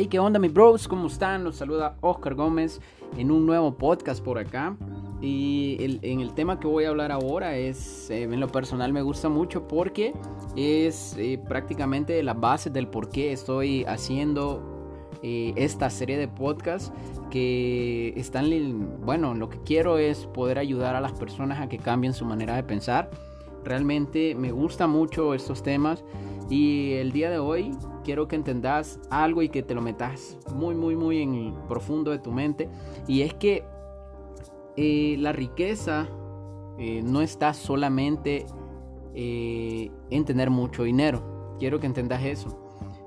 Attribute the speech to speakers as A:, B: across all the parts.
A: Hey, ¿qué onda, mis bros? ¿Cómo están? Los saluda Oscar Gómez en un nuevo podcast por acá. Y en el tema que voy a hablar ahora es, eh, en lo personal me gusta mucho porque es eh, prácticamente la base del por qué estoy haciendo eh, esta serie de podcasts que están, bueno, lo que quiero es poder ayudar a las personas a que cambien su manera de pensar. Realmente me gusta mucho estos temas y el día de hoy quiero que entendas algo y que te lo metas muy, muy, muy en el profundo de tu mente. Y es que eh, la riqueza eh, no está solamente eh, en tener mucho dinero. Quiero que entendas eso.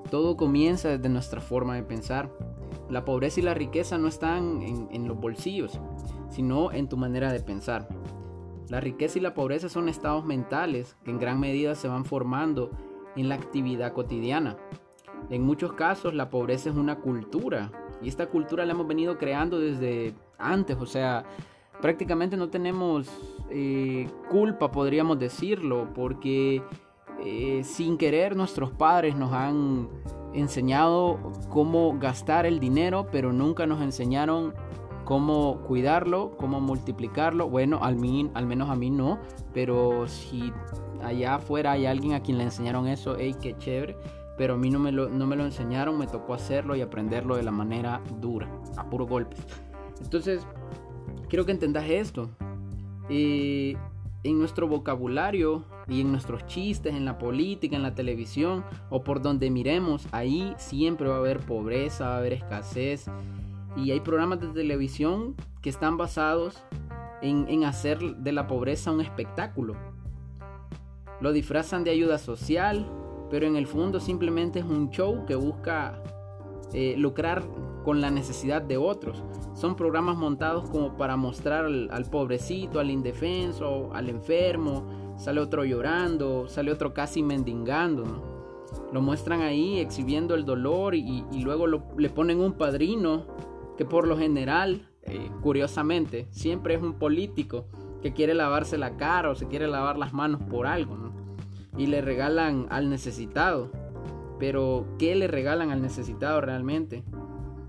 A: Todo comienza desde nuestra forma de pensar. La pobreza y la riqueza no están en, en los bolsillos, sino en tu manera de pensar. La riqueza y la pobreza son estados mentales que en gran medida se van formando en la actividad cotidiana. En muchos casos la pobreza es una cultura y esta cultura la hemos venido creando desde antes, o sea, prácticamente no tenemos eh, culpa, podríamos decirlo, porque eh, sin querer nuestros padres nos han enseñado cómo gastar el dinero, pero nunca nos enseñaron cómo cuidarlo, cómo multiplicarlo. Bueno, al, al menos a mí no, pero si allá afuera hay alguien a quien le enseñaron eso, hey, qué chévere. Pero a mí no me, lo, no me lo enseñaron, me tocó hacerlo y aprenderlo de la manera dura, a puro golpe. Entonces, quiero que entendas esto. Eh, en nuestro vocabulario y en nuestros chistes, en la política, en la televisión o por donde miremos, ahí siempre va a haber pobreza, va a haber escasez. Y hay programas de televisión que están basados en hacer de la pobreza un espectáculo. Lo disfrazan de ayuda social, pero en el fondo simplemente es un show que busca eh, lucrar con la necesidad de otros. Son programas montados como para mostrar al, pobrecito, al indefenso, al enfermo. Sale otro llorando, sale otro casi mendigando. Lo muestran ahí exhibiendo el dolor y, luego le ponen un padrino que por lo general, eh, curiosamente, siempre es un político que quiere lavarse la cara o se quiere lavar las manos por algo, Y le regalan al necesitado. Pero, ¿qué le regalan al necesitado realmente?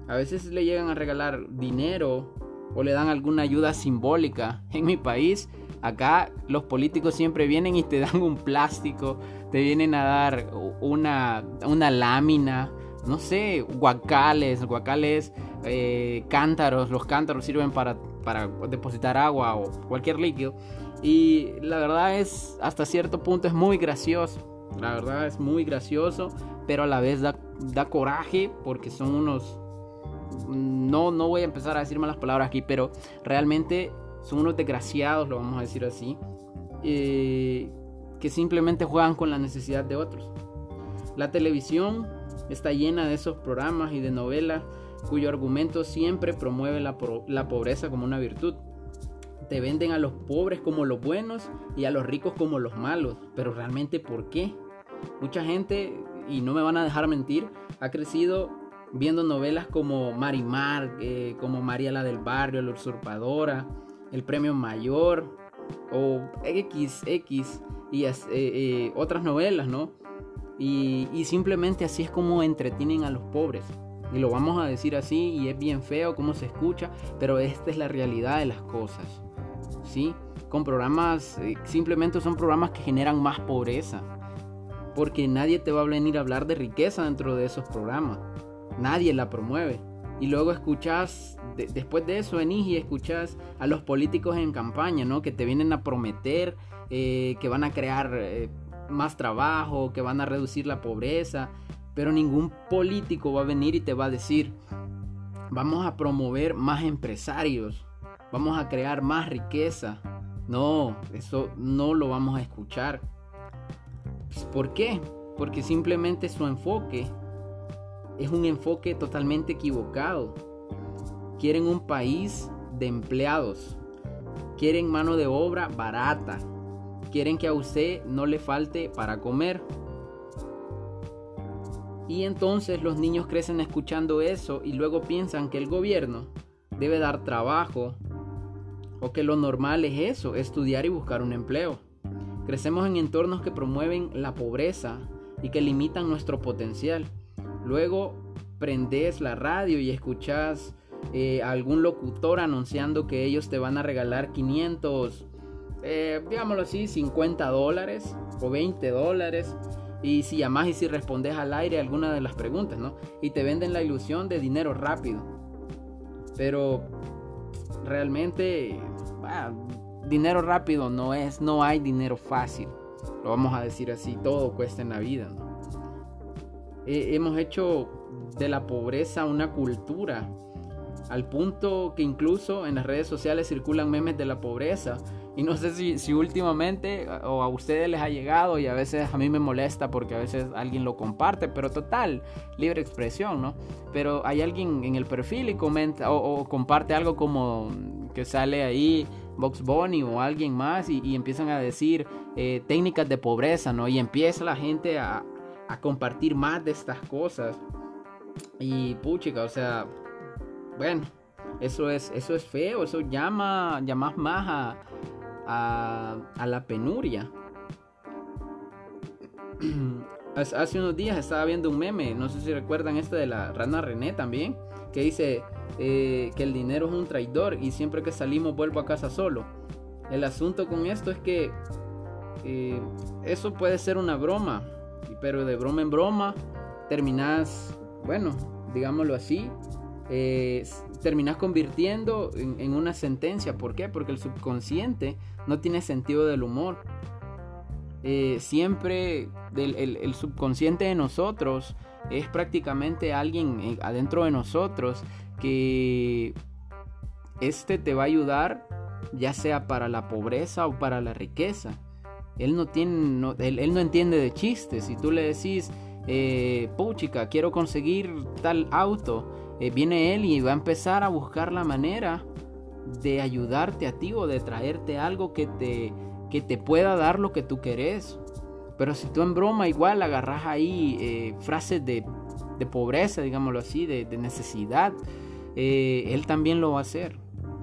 A: A veces le llegan a regalar dinero o le dan alguna ayuda simbólica. En mi país, acá los políticos siempre vienen y te dan un plástico, te vienen a dar una, una lámina, no sé, guacales, guacales, eh, cántaros. Los cántaros sirven para para depositar agua o cualquier líquido. Y la verdad es, hasta cierto punto es muy gracioso. La verdad es muy gracioso, pero a la vez da, da coraje porque son unos... No, no voy a empezar a decir malas palabras aquí, pero realmente son unos desgraciados, lo vamos a decir así, eh, que simplemente juegan con la necesidad de otros. La televisión está llena de esos programas y de novelas cuyo argumento siempre promueve la, pobreza como una virtud. Te venden a los pobres como los buenos y a los ricos como los malos. Pero realmente, ¿por qué? Mucha gente, y no me van a dejar mentir, ha crecido viendo novelas como Marimar, eh, como María la del Barrio, La Usurpadora, El Premio Mayor o XX y eh, eh, otras novelas, ¿no? Y simplemente así es como entretienen a los pobres. Y lo vamos a decir así y es bien feo como se escucha, pero esta es la realidad de las cosas. ¿Sí? Con programas, eh, simplemente son programas que generan más pobreza. Porque nadie te va a venir a hablar de riqueza dentro de esos programas. Nadie la promueve. Y luego escuchas, después de eso venís y escuchas a los políticos en campaña, ¿no? Que te vienen a prometer eh, que van a crear eh, más trabajo, que van a reducir la pobreza. Pero ningún político va a venir y te va a decir, vamos a promover más empresarios, vamos a crear más riqueza. No, eso no lo vamos a escuchar. ¿Por qué? Porque simplemente su enfoque es un enfoque totalmente equivocado. Quieren un país de empleados. Quieren mano de obra barata. Quieren que a usted no le falte para comer. Y entonces los niños crecen escuchando eso y luego piensan que el gobierno debe dar trabajo o que lo normal es eso, estudiar y buscar un empleo. Crecemos en entornos que promueven la pobreza y que limitan nuestro potencial. Luego prendes la radio y escuchas eh, algún locutor anunciando que ellos te van a regalar 500, eh, digámoslo así, 50 dólares o 20 dólares. Y si llamas y si respondes al aire alguna de las preguntas, ¿no? Y te venden la ilusión de dinero rápido. Pero realmente, dinero rápido no es, no hay dinero fácil. Lo vamos a decir así, todo cuesta en la vida, ¿no? hemos hecho de la pobreza una cultura al punto que incluso en las redes sociales circulan memes de la pobreza. Y no sé si, si, últimamente o a ustedes les ha llegado y a veces a mí me molesta porque a veces alguien lo comparte, pero total, libre expresión, ¿no? Pero hay alguien en el perfil y comenta o, comparte algo como que sale ahí Box Bunny o alguien más y, empiezan a decir eh, técnicas de pobreza, ¿no? Y empieza la gente a, a compartir más de estas cosas. Y puchica, o sea, bueno, eso es, eso es feo, eso llama, llama más a, a, la penuria. Hace unos días estaba viendo un meme, no sé si recuerdan este de la rana René también, que dice eh, que el dinero es un traidor y siempre que salimos vuelvo a casa solo. El asunto con esto es que eh, eso puede ser una broma, pero de broma en broma terminas, bueno, digámoslo así, eh, terminas convirtiendo en, una sentencia. ¿Por qué? Porque el subconsciente no tiene sentido del humor. Eh, siempre el, subconsciente de nosotros es prácticamente alguien eh, adentro de nosotros que este te va a ayudar ya sea para la pobreza o para la riqueza. Él no, tiene, él, no entiende de chistes. Si tú le decís, eh, puchica, quiero conseguir tal auto, eh, viene él y va a empezar a buscar la manera de ayudarte a ti o de traerte algo que te, que te pueda dar lo que tú querés. Pero si tú en broma igual agarras ahí eh, frases de, de, pobreza, digámoslo así, de, necesidad, eh, él también lo va a hacer.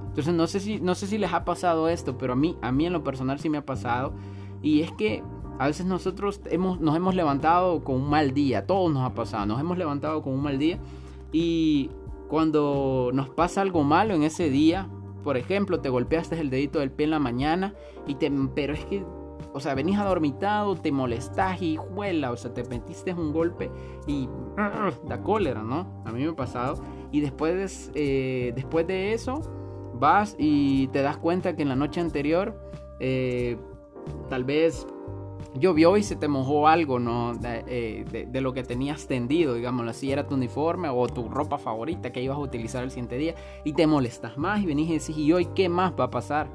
A: Entonces no sé si, no sé si les ha pasado esto, pero a mí, a mí en lo personal sí me ha pasado. Y es que a veces nosotros hemos, nos hemos levantado con un mal día, todos nos ha pasado, nos hemos levantado con un mal día y cuando nos pasa algo malo en ese día, por ejemplo, te golpeaste el dedito del pie en la mañana y te, pero es que, o sea, venís adormitado, te molestas y juela, o sea, te metiste un golpe y da cólera, ¿no? A mí me ha pasado y después, eh, después de eso vas y te das cuenta que en la noche anterior eh, tal vez llovió y se te mojó algo, ¿no? Eh, de, lo que tenías tendido, digámoslo así, era tu uniforme o tu ropa favorita que ibas a utilizar el siguiente día y te molestas más y venís y decís, ¿y hoy qué más va a pasar?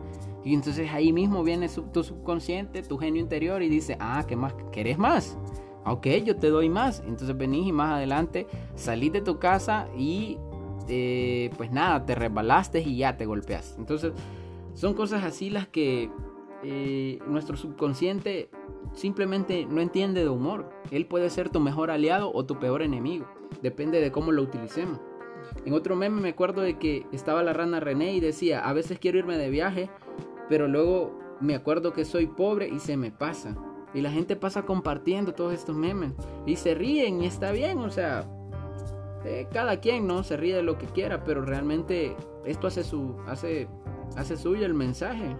A: Y entonces ahí mismo viene tu subconsciente, tu genio interior y dice, ah, ¿qué más? ¿Querés más? Ok, yo te doy más. Entonces venís y más adelante salís de tu casa y eh, pues nada, te resbalaste y ya te golpeas. Entonces son cosas así las que eh, nuestro subconsciente simplemente no entiende de humor. Él puede ser tu mejor aliado o tu peor enemigo. Depende de cómo lo utilicemos. En otro meme me acuerdo de que estaba la rana René y decía, a veces quiero irme de viaje, pero luego me acuerdo que soy pobre y se me pasa. Y la gente pasa compartiendo todos estos memes. Y se ríen y está bien, o sea, eh, cada quien no se ríe de lo que quiera, pero realmente esto hace, su, hace, hace suyo el mensaje.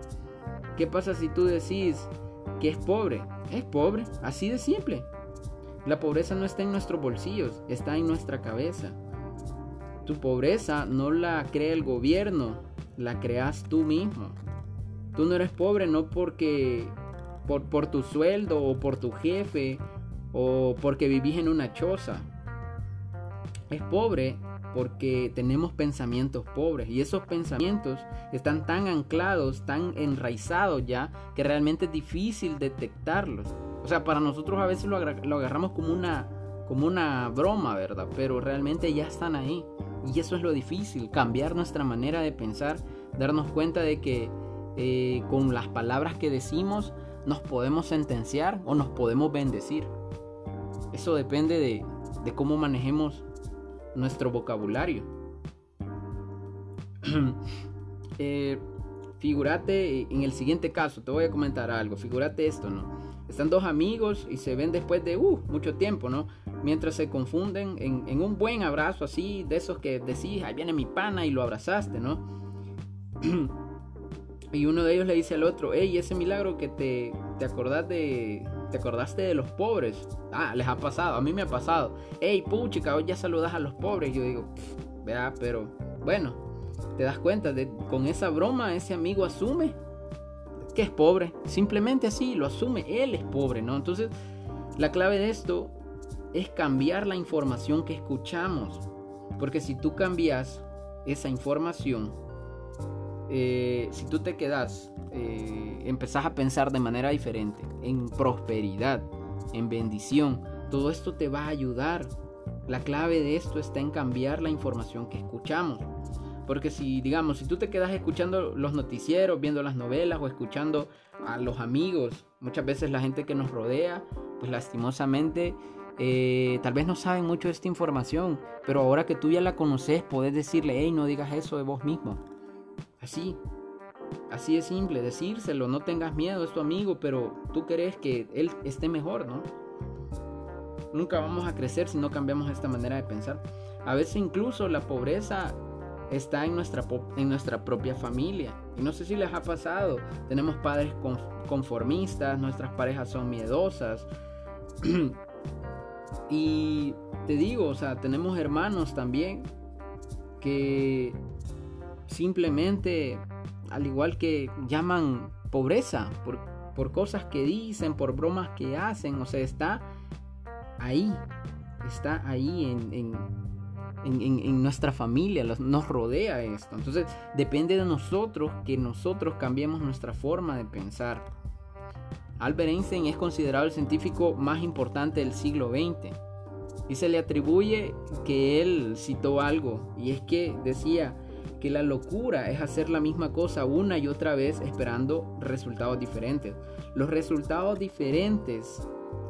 A: ¿Qué pasa si tú decís que es pobre? Es pobre, así de simple. La pobreza no está en nuestros bolsillos, está en nuestra cabeza. Tu pobreza no la crea el gobierno, la creas tú mismo. Tú no eres pobre no porque por, por tu sueldo o por tu jefe o porque vivís en una choza. Es pobre porque tenemos pensamientos pobres y esos pensamientos están tan anclados, tan enraizados ya, que realmente es difícil detectarlos. O sea, para nosotros a veces lo, agarramos como una, como una broma, ¿verdad? Pero realmente ya están ahí. Y eso es lo difícil, cambiar nuestra manera de pensar, darnos cuenta de que eh, con las palabras que decimos nos podemos sentenciar o nos podemos bendecir. Eso depende de, de cómo manejemos nuestro vocabulario. eh, figúrate en el siguiente caso, te voy a comentar algo, figúrate esto, ¿no? Están dos amigos y se ven después de uh, mucho tiempo, ¿no? mientras se confunden en, un buen abrazo así, de esos que decís, ahí viene mi pana y lo abrazaste, ¿no? y uno de ellos le dice al otro, hey, ese milagro que te, te acordás de, te acordaste de los pobres. Ah, les ha pasado, a mí me ha pasado. Hey, puchica, hoy ya saludas a los pobres. Yo digo, vea, pero bueno, te das cuenta, de, con esa broma ese amigo asume que es pobre. Simplemente así, lo asume, él es pobre, ¿no? Entonces, la clave de esto es cambiar la información que escuchamos. Porque si tú cambias esa información, eh, si tú te quedas, eh, empezás a pensar de manera diferente, en prosperidad, en bendición, todo esto te va a ayudar. La clave de esto está en cambiar la información que escuchamos. Porque si, digamos, si tú te quedas escuchando los noticieros, viendo las novelas o escuchando a los amigos, muchas veces la gente que nos rodea, pues lastimosamente eh, tal vez no saben mucho de esta información, pero ahora que tú ya la conoces, puedes decirle, hey, no digas eso de vos mismo. Así, así es simple, decírselo, no tengas miedo, es tu amigo, pero tú querés que él esté mejor, ¿no? Nunca vamos a crecer si no cambiamos esta manera de pensar. A veces incluso la pobreza está en nuestra, en nuestra propia familia. Y no sé si les ha pasado. Tenemos padres conformistas, nuestras parejas son miedosas. y te digo, o sea, tenemos hermanos también que simplemente, al igual que llaman pobreza por, por cosas que dicen, por bromas que hacen, o sea, está ahí, está ahí en, en, nuestra familia, nos rodea esto. Entonces depende de nosotros que nosotros cambiemos nuestra forma de pensar. Albert Einstein es considerado el científico más importante del siglo XX y se le atribuye que él citó algo y es que decía que la locura es hacer la misma cosa una y otra vez esperando resultados diferentes. Los resultados diferentes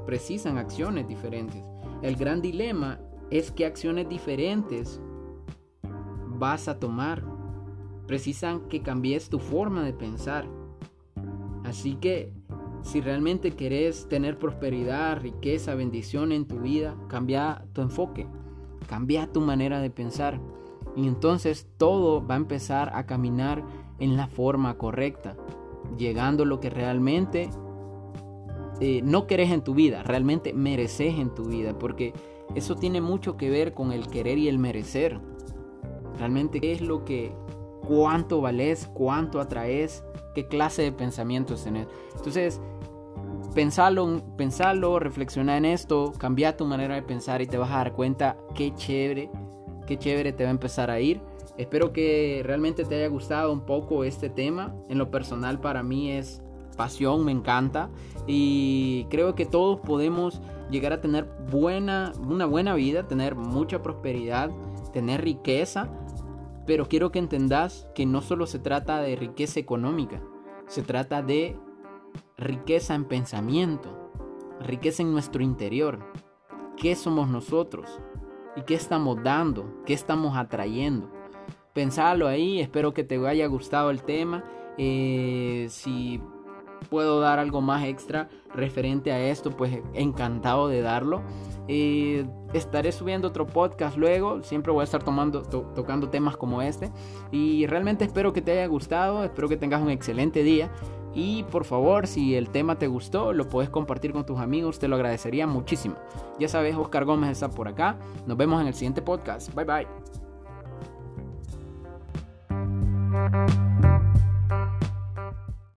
A: precisan acciones diferentes. El gran dilema es qué acciones diferentes vas a tomar. Precisan que cambies tu forma de pensar. Así que si realmente querés tener prosperidad, riqueza, bendición en tu vida, cambia tu enfoque, cambia tu manera de pensar. Y entonces todo va a empezar a caminar en la forma correcta, llegando lo que realmente eh, no querés en tu vida, realmente mereces en tu vida, porque eso tiene mucho que ver con el querer y el merecer. Realmente, ¿qué es lo que, cuánto vales, cuánto atraes, qué clase de pensamientos tenés? Entonces, pensalo, pensalo, reflexiona en esto, cambia tu manera de pensar y te vas a dar cuenta qué chévere, qué chévere te va a empezar a ir. Espero que realmente te haya gustado un poco este tema. En lo personal para mí es pasión, me encanta y creo que todos podemos llegar a tener buena, una buena vida, tener mucha prosperidad, tener riqueza, pero quiero que entendas que no solo se trata de riqueza económica, se trata de riqueza en pensamiento, riqueza en nuestro interior. ¿Qué somos nosotros? ¿Y qué estamos dando? ¿Qué estamos atrayendo? Pensalo ahí, espero que te haya gustado el tema. Eh, si puedo dar algo más extra referente a esto, pues encantado de darlo. Eh, estaré subiendo otro podcast luego, siempre voy a estar tomando, tocando temas como este. Y realmente espero que te haya gustado, espero que tengas un excelente día. Y por favor, si el tema te gustó, lo puedes compartir con tus amigos, te lo agradecería muchísimo. Ya sabes, Oscar Gómez está por acá. Nos vemos en el siguiente podcast. Bye bye.